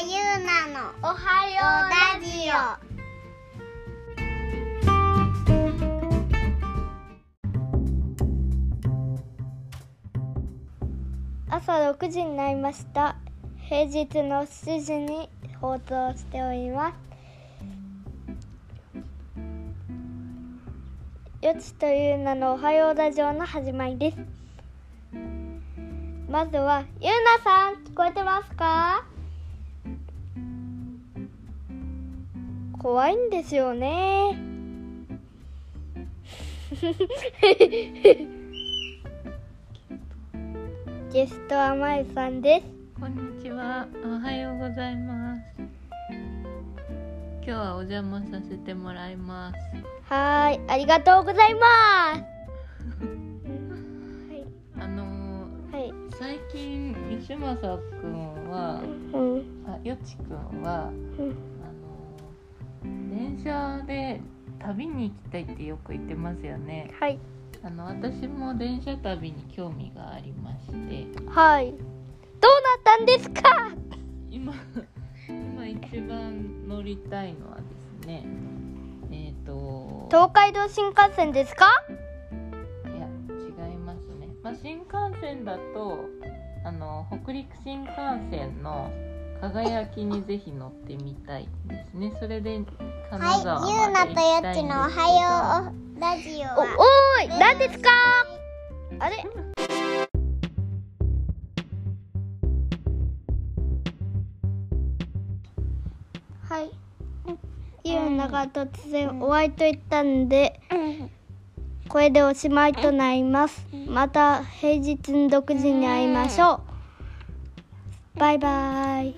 はようラジオ朝6時になりました。平日の7時に放送しております。よちという名のおはようラジオの始まりです。まずはゆうなさん聞こえてますか？怖いんですよね。ゲストはまゆさんです。こんにちは。おはようございます。今日はお邪魔させてもらいます。はーい。ありがとうございます。あのはいはい。ー最近石正くんは、うん。あよちくんは、うん車で旅に行きたいってよく言ってますよね。はい。あの私も電車旅に興味がありまして、はい。どうなったんですか？今今一番乗りたいのはですね、えっ、と東海道新幹線ですか？いや違いますね、まあ、新幹線だとあの北陸新幹線の輝きにぜひ乗ってみたいですね。それで金沢まではい、ゆうなと行きたいんですけど。よちのおはようラジオおおはーい何ですか？あれ？はい。ゆうなが突然お会いと言ったんでこれでおしまいとなります。また平日の6時に会いましょう。バイバイ